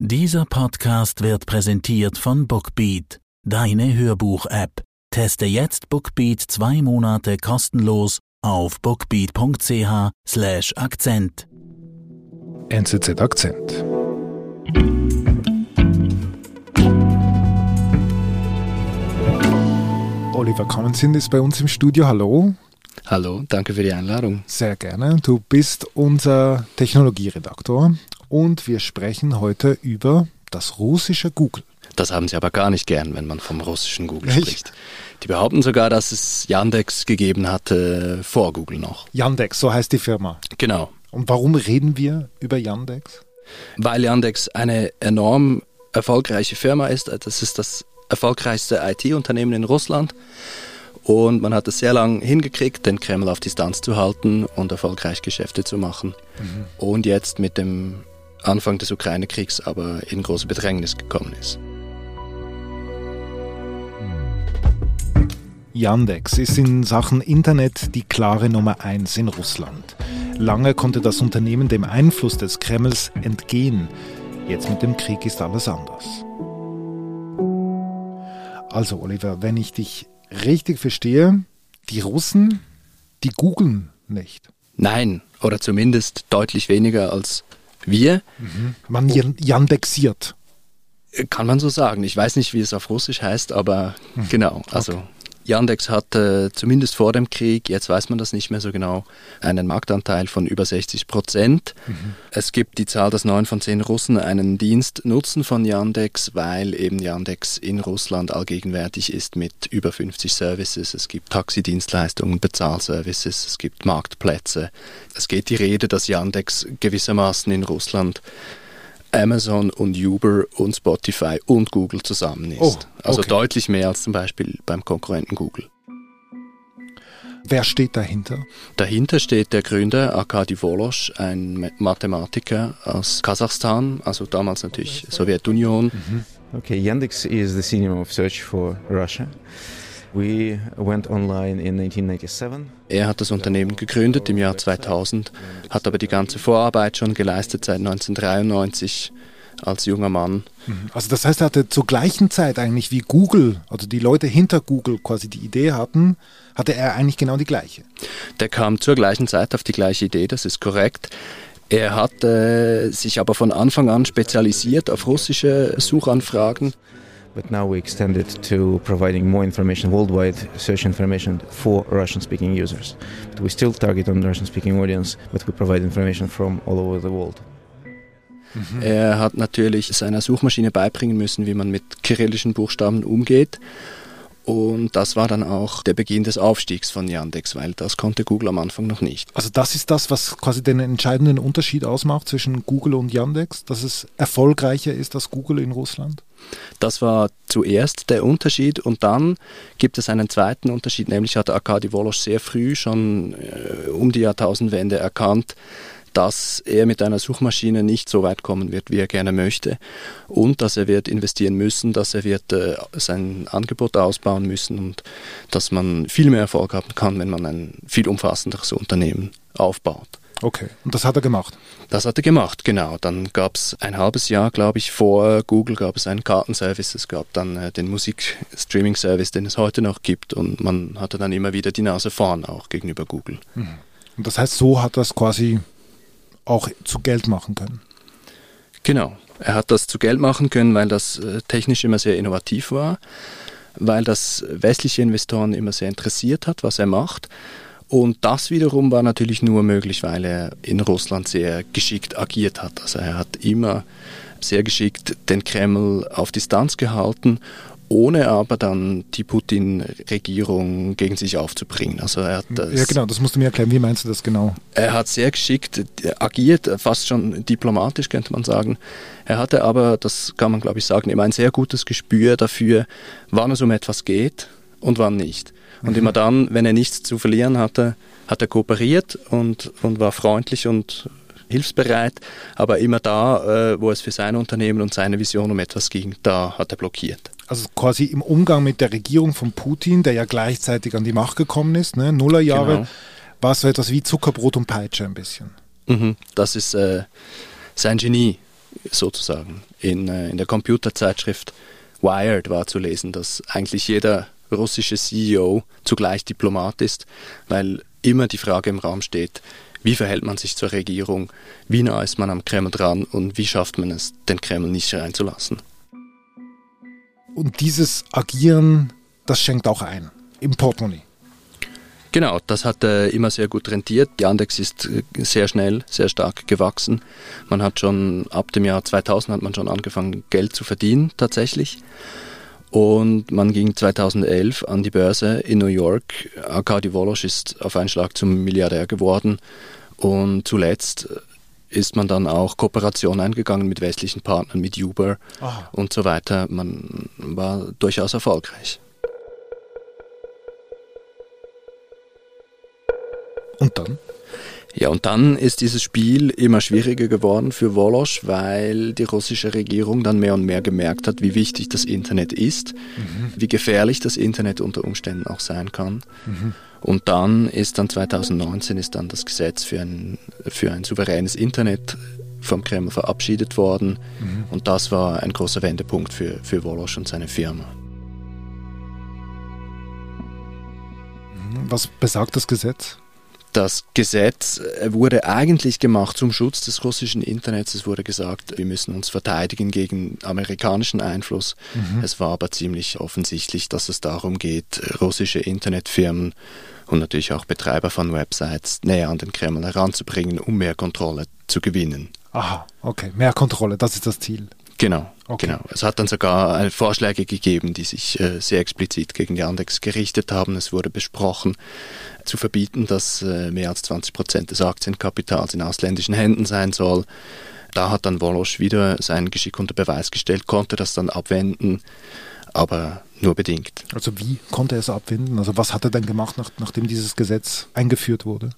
Dieser Podcast wird präsentiert von Bookbeat, deine Hörbuch-App. Teste jetzt Bookbeat zwei Monate kostenlos auf bookbeat.ch/slash Akzent. NZZ Akzent. Oliver Commonsin ist bei uns im Studio. Hallo. Hallo, danke für die Einladung. Sehr gerne. Du bist unser Technologieredaktor und wir sprechen heute über das russische Google. Das haben sie aber gar nicht gern, wenn man vom russischen Google Echt? spricht. Die behaupten sogar, dass es Yandex gegeben hatte vor Google noch. Yandex, so heißt die Firma. Genau. Und warum reden wir über Yandex? Weil Yandex eine enorm erfolgreiche Firma ist. Das ist das erfolgreichste IT-Unternehmen in Russland. Und man hat es sehr lange hingekriegt, den Kreml auf Distanz zu halten und erfolgreich Geschäfte zu machen. Mhm. Und jetzt mit dem Anfang des Ukraine-Kriegs aber in große Bedrängnis gekommen ist. Yandex ist in Sachen Internet die klare Nummer eins in Russland. Lange konnte das Unternehmen dem Einfluss des Kremls entgehen. Jetzt mit dem Krieg ist alles anders. Also Oliver, wenn ich dich richtig verstehe, die Russen, die googeln nicht. Nein, oder zumindest deutlich weniger als wir. Mhm. Man Yandexiert. Kann man so sagen. Ich weiß nicht, wie es auf Russisch heißt, aber mhm. genau. Also okay. Yandex hatte zumindest vor dem Krieg, jetzt weiß man das nicht mehr so genau, einen Marktanteil von über 60 Prozent. Mhm. Es gibt die Zahl, dass neun von zehn Russen einen Dienst nutzen von Yandex, weil eben Yandex in Russland allgegenwärtig ist mit über 50 Services. Es gibt Taxidienstleistungen, Bezahlservices, es gibt Marktplätze. Es geht die Rede, dass Yandex gewissermaßen in Russland Amazon und Uber und Spotify und Google zusammen ist. Oh, also okay. Also deutlich mehr als zum Beispiel beim Konkurrenten Google. Wer steht dahinter? Dahinter steht der Gründer Arkady Volosch, ein Mathematiker aus Kasachstan, also damals natürlich Sowjetunion. Mhm. Okay, Yandex is the synonym of search for Russia. We went online in 1997. Er hat das Unternehmen gegründet im Jahr 2000, hat aber die ganze Vorarbeit schon geleistet seit 1993 als junger Mann. Mhm. Also das heißt, er hatte zur gleichen Zeit eigentlich wie Google, also die Leute hinter Google quasi die Idee hatten, hatte er eigentlich genau die gleiche. Der kam zur gleichen Zeit auf die gleiche Idee, das ist korrekt. Er hat äh, sich aber von Anfang an spezialisiert auf russische Suchanfragen. But now we extended to providing more information, worldwide search information for Russian-speaking users. But we still target on the Russian-speaking audience, but we provide information from all over the world. Mhm. Er hat natürlich seiner Suchmaschine beibringen müssen, wie man mit kyrillischen Buchstaben umgeht. Und das war dann auch der Beginn des Aufstiegs von Yandex, weil das konnte Google am Anfang noch nicht. Also das ist das, was quasi den entscheidenden Unterschied ausmacht zwischen Google und Yandex, dass es erfolgreicher ist als Google in Russland? Das war zuerst der Unterschied und dann gibt es einen zweiten Unterschied, nämlich hat Arkady Wolosch sehr früh schon äh, um die Jahrtausendwende erkannt, dass er mit einer Suchmaschine nicht so weit kommen wird, wie er gerne möchte und dass er wird investieren müssen, dass er wird äh, sein Angebot ausbauen müssen und dass man viel mehr Erfolg haben kann, wenn man ein viel umfassenderes Unternehmen aufbaut. Okay, und das hat er gemacht? Das hat er gemacht, genau. Dann gab es ein halbes Jahr, glaube ich, vor Google gab es einen Kartenservice, es gab dann äh, den Musikstreaming-Service, den es heute noch gibt und man hatte dann immer wieder die Nase vorn auch gegenüber Google. Mhm. Und das heißt, so hat das quasi auch zu Geld machen können. Genau. Er hat das zu Geld machen können, weil das äh, technisch immer sehr innovativ war, weil das westliche Investoren immer sehr interessiert hat, was er macht. Und das wiederum war natürlich nur möglich, weil er in Russland sehr geschickt agiert hat. Also er hat immer sehr geschickt den Kreml auf Distanz gehalten ohne aber dann die Putin-Regierung gegen sich aufzubringen. Also er hat das, ja, genau, das musst du mir erklären. Wie meinst du das genau? Er hat sehr geschickt agiert, fast schon diplomatisch, könnte man sagen. Er hatte aber, das kann man glaube ich sagen, immer ein sehr gutes Gespür dafür, wann es um etwas geht und wann nicht. Und mhm. immer dann, wenn er nichts zu verlieren hatte, hat er kooperiert und, und war freundlich und hilfsbereit, aber immer da, äh, wo es für sein Unternehmen und seine Vision um etwas ging, da hat er blockiert also quasi im Umgang mit der Regierung von Putin, der ja gleichzeitig an die Macht gekommen ist, ne, Nullerjahre, genau. war es so etwas wie Zuckerbrot und Peitsche ein bisschen. Mhm, das ist äh, sein Genie, sozusagen. In, äh, in der Computerzeitschrift Wired war zu lesen, dass eigentlich jeder russische CEO zugleich Diplomat ist, weil immer die Frage im Raum steht, wie verhält man sich zur Regierung, wie nah ist man am Kreml dran und wie schafft man es, den Kreml nicht reinzulassen. Und dieses Agieren, das schenkt auch ein, im Portemonnaie. Genau, das hat äh, immer sehr gut rentiert. Yandex ist äh, sehr schnell, sehr stark gewachsen. Man hat schon ab dem Jahr 2000 hat man schon angefangen Geld zu verdienen tatsächlich. Und man ging 2011 an die Börse in New York. Arkady Wolosch ist auf einen Schlag zum Milliardär geworden. Und zuletzt ist man dann auch Kooperation eingegangen mit westlichen Partnern, mit Uber Aha. und so weiter. Man war durchaus erfolgreich. Und dann? Ja, und dann ist dieses Spiel immer schwieriger geworden für Wolosch, weil die russische Regierung dann mehr und mehr gemerkt hat, wie wichtig das Internet ist, mhm. wie gefährlich das Internet unter Umständen auch sein kann. Mhm. Und dann ist dann 2019 ist dann das Gesetz für ein, für ein souveränes Internet vom Kreml verabschiedet worden. Mhm. Und das war ein großer Wendepunkt für, für Wolosch und seine Firma. Was besagt das Gesetz? Das Gesetz äh, wurde eigentlich gemacht zum Schutz des russischen Internets. Es wurde gesagt, wir müssen uns verteidigen gegen amerikanischen Einfluss. Mhm. Es war aber ziemlich offensichtlich, dass es darum geht, russische Internetfirmen und natürlich auch Betreiber von Websites näher an den Kreml heranzubringen, um mehr Kontrolle zu gewinnen. Aha, okay, mehr Kontrolle, das ist das Ziel. Genau, okay. genau. Es hat dann sogar äh, Vorschläge gegeben, die sich äh, sehr explizit gegen Yandex gerichtet haben. Es wurde besprochen, zu verbieten, dass äh, mehr als 20 Prozent des Aktienkapitals in ausländischen Händen sein soll. Da hat dann Wolosch wieder sein Geschick unter Beweis gestellt, konnte das dann abwenden, aber nur bedingt. Also wie konnte er es abwenden? Also was hat er denn gemacht, nach, nachdem dieses Gesetz eingeführt wurde?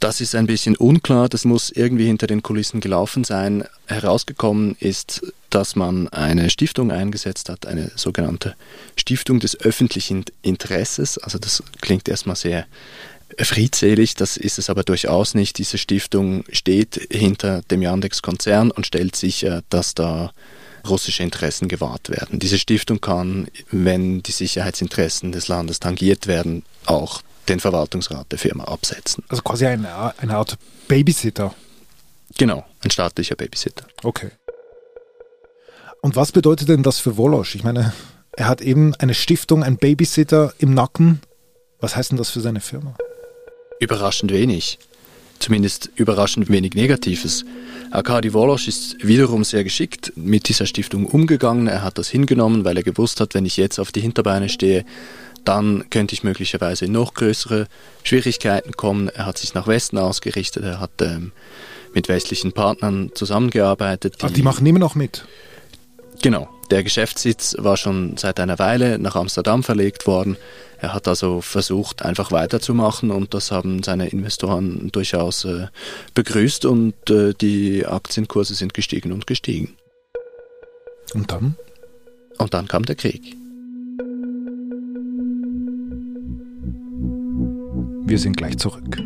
Das ist ein bisschen unklar. Das muss irgendwie hinter den Kulissen gelaufen sein. Herausgekommen ist, dass man eine Stiftung eingesetzt hat, eine sogenannte Stiftung des öffentlichen Interesses. Also das klingt erstmal sehr friedselig, das ist es aber durchaus nicht. Diese Stiftung steht hinter dem Yandex-Konzern und stellt sicher, dass da russische Interessen gewahrt werden. Diese Stiftung kann, wenn die Sicherheitsinteressen des Landes tangiert werden, auch den Verwaltungsrat der Firma absetzen. Also quasi eine, eine Art Babysitter. Genau, ein staatlicher Babysitter. Okay. Und was bedeutet denn das für Wolosch? Ich meine, er hat eben eine Stiftung, ein Babysitter im Nacken. Was heißt denn das für seine Firma? Überraschend wenig. Zumindest überraschend wenig Negatives. Arkadi Wolosch ist wiederum sehr geschickt mit dieser Stiftung umgegangen. Er hat das hingenommen, weil er gewusst hat, wenn ich jetzt auf die Hinterbeine stehe, dann könnte ich möglicherweise in noch größere Schwierigkeiten kommen. Er hat sich nach Westen ausgerichtet, er hat ähm, mit westlichen Partnern zusammengearbeitet. Die, Ach, die machen immer noch mit? Genau. Der Geschäftssitz war schon seit einer Weile nach Amsterdam verlegt worden. Er hat also versucht, einfach weiterzumachen und das haben seine Investoren durchaus äh, begrüßt und äh, die Aktienkurse sind gestiegen und gestiegen. Und dann? Und dann kam der Krieg. Wir sind gleich zurück.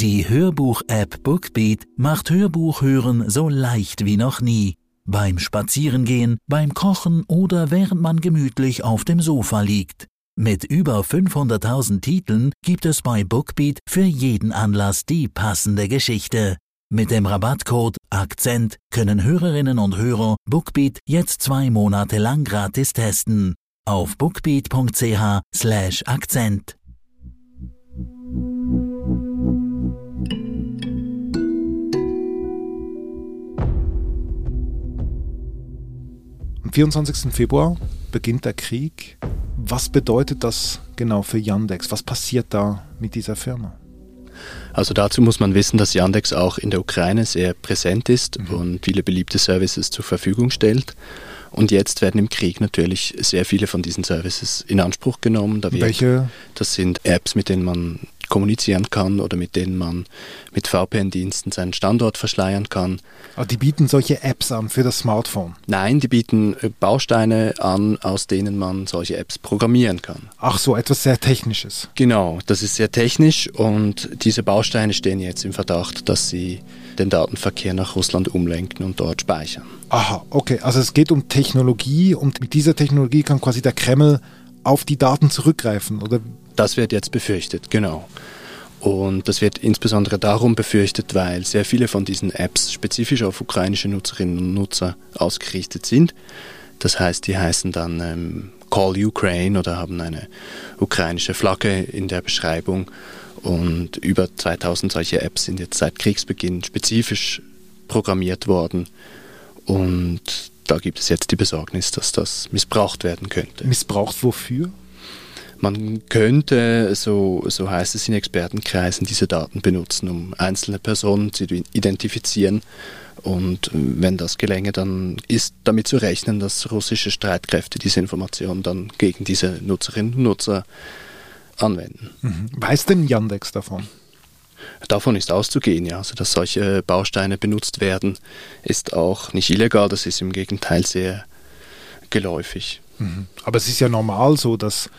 Die Hörbuch-App Bookbeat macht Hörbuchhören so leicht wie noch nie beim Spazierengehen, beim Kochen oder während man gemütlich auf dem Sofa liegt. Mit über 500.000 Titeln gibt es bei Bookbeat für jeden Anlass die passende Geschichte. Mit dem Rabattcode Akzent können Hörerinnen und Hörer Bookbeat jetzt zwei Monate lang gratis testen. Auf bookbeat.ch slash Akzent. Am 24. Februar beginnt der Krieg. Was bedeutet das genau für Yandex? Was passiert da mit dieser Firma? Also dazu muss man wissen, dass Yandex auch in der Ukraine sehr präsent ist mhm. und viele beliebte Services zur Verfügung stellt. Und jetzt werden im Krieg natürlich sehr viele von diesen Services in Anspruch genommen. Welche? Das sind Apps, mit denen man kommunizieren kann oder mit denen man mit VPN-Diensten seinen Standort verschleiern kann. Aber die bieten solche Apps an für das Smartphone? Nein, die bieten äh, Bausteine an, aus denen man solche Apps programmieren kann. Ach so, etwas sehr Technisches. Genau, das ist sehr technisch und diese Bausteine stehen jetzt im Verdacht, dass sie den Datenverkehr nach Russland umlenken und dort speichern. Aha, okay. Also es geht um Technologie und mit dieser Technologie kann quasi der Kreml auf die Daten zurückgreifen, oder? Das wird jetzt befürchtet, genau. Und das wird insbesondere darum befürchtet, weil sehr viele von diesen Apps spezifisch auf ukrainische Nutzerinnen und Nutzer ausgerichtet sind. Das heißt, die heißen dann ähm, Call Ukraine oder haben eine ukrainische Flagge in der Beschreibung. Und über 2000 solche Apps sind jetzt seit Kriegsbeginn spezifisch programmiert worden. Und da gibt es jetzt die Besorgnis, dass das missbraucht werden könnte. Missbraucht wofür? Man könnte, so, so heißt es in Expertenkreisen, diese Daten benutzen, um einzelne Personen zu identifizieren. Und wenn das gelänge, dann ist damit zu rechnen, dass russische Streitkräfte diese Informationen dann gegen diese Nutzerinnen und Nutzer anwenden. Mhm. Weiß denn Yandex davon? Davon ist auszugehen, ja. Also, dass solche Bausteine benutzt werden, ist auch nicht illegal, das ist im Gegenteil sehr geläufig. Mhm. Aber es ist ja normal so, dass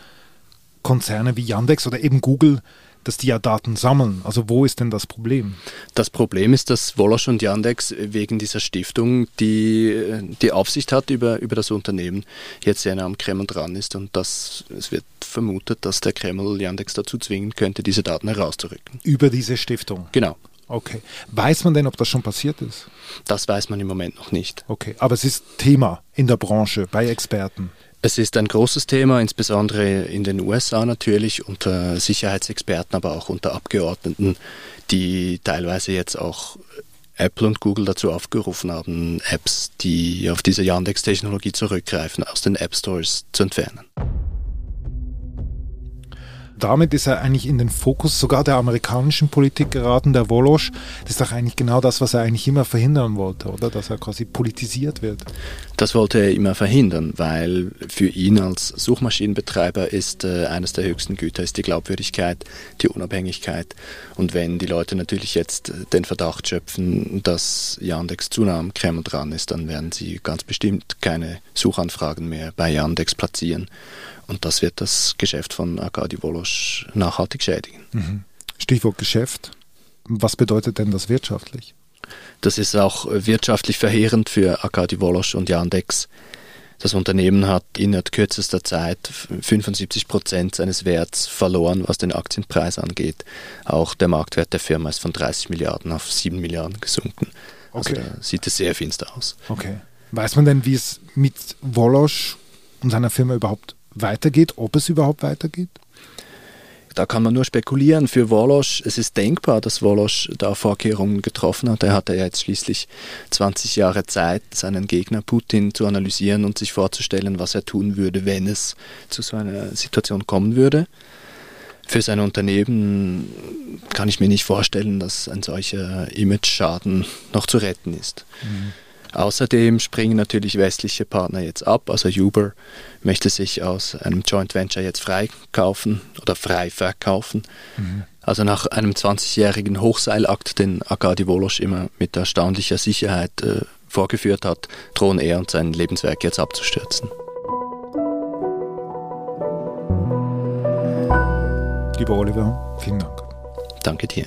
Konzerne wie Yandex oder eben Google dass die ja Daten sammeln. Also wo ist denn das Problem? Das Problem ist, dass Wolosch und Yandex wegen dieser Stiftung, die die Aufsicht hat über, über das Unternehmen, jetzt sehr nah am Kreml dran ist und dass es wird vermutet, dass der Kreml Yandex dazu zwingen könnte, diese Daten herauszurücken. Über diese Stiftung? Genau. Okay. Weiß man denn, ob das schon passiert ist? Das weiß man im Moment noch nicht. Okay, aber es ist Thema in der Branche, bei Experten. Es ist ein großes Thema, insbesondere in den USA natürlich, unter Sicherheitsexperten, aber auch unter Abgeordneten, die teilweise jetzt auch Apple und Google dazu aufgerufen haben, Apps, die auf diese Yandex-Technologie zurückgreifen, aus den App Stores zu entfernen damit ist er eigentlich in den Fokus sogar der amerikanischen Politik geraten, der Wolosch. Das ist doch eigentlich genau das, was er eigentlich immer verhindern wollte, oder? Dass er quasi politisiert wird. Das wollte er immer verhindern, weil für ihn als Suchmaschinenbetreiber ist äh, eines der höchsten Güter ist die Glaubwürdigkeit, die Unabhängigkeit. Und wenn die Leute natürlich jetzt den Verdacht schöpfen, dass Yandex zu nah am Kreml dran ist, dann werden sie ganz bestimmt keine Suchanfragen mehr bei Yandex platzieren. Und das wird das Geschäft von Arkadi Wolosch nachhaltig schädigen. Mhm. Stichwort Geschäft. Was bedeutet denn das wirtschaftlich? Das ist auch wirtschaftlich verheerend für Arkadi Wolosch und Yandex. Das Unternehmen hat innerhalb kürzester Zeit 75 Prozent seines Werts verloren, was den Aktienpreis angeht. Auch der Marktwert der Firma ist von 30 Milliarden auf 7 Milliarden gesunken. Also okay. da sieht es sehr finster aus. Okay. Weiß man denn, wie es mit Wolosch und seiner Firma überhaupt weitergeht, ob es überhaupt weitergeht? Da kann man nur spekulieren. Für Wolosch, es ist denkbar, dass Wolosch da Vorkehrungen getroffen hat. Er hatte ja jetzt schließlich 20 Jahre Zeit, seinen Gegner Putin zu analysieren und sich vorzustellen, was er tun würde, wenn es zu so einer Situation kommen würde. Für sein Unternehmen kann ich mir nicht vorstellen, dass ein solcher Image-Schaden noch zu retten ist. Mhm. Außerdem springen natürlich westliche Partner jetzt ab. Also Uber möchte sich aus einem Joint Venture jetzt freikaufen oder frei verkaufen. Mhm. Also nach einem 20-jährigen Hochseilakt, den Akadi Wolosch immer mit erstaunlicher Sicherheit äh, vorgeführt hat, drohen er und sein Lebenswerk jetzt abzustürzen. Lieber Oliver, vielen Dank. Danke dir.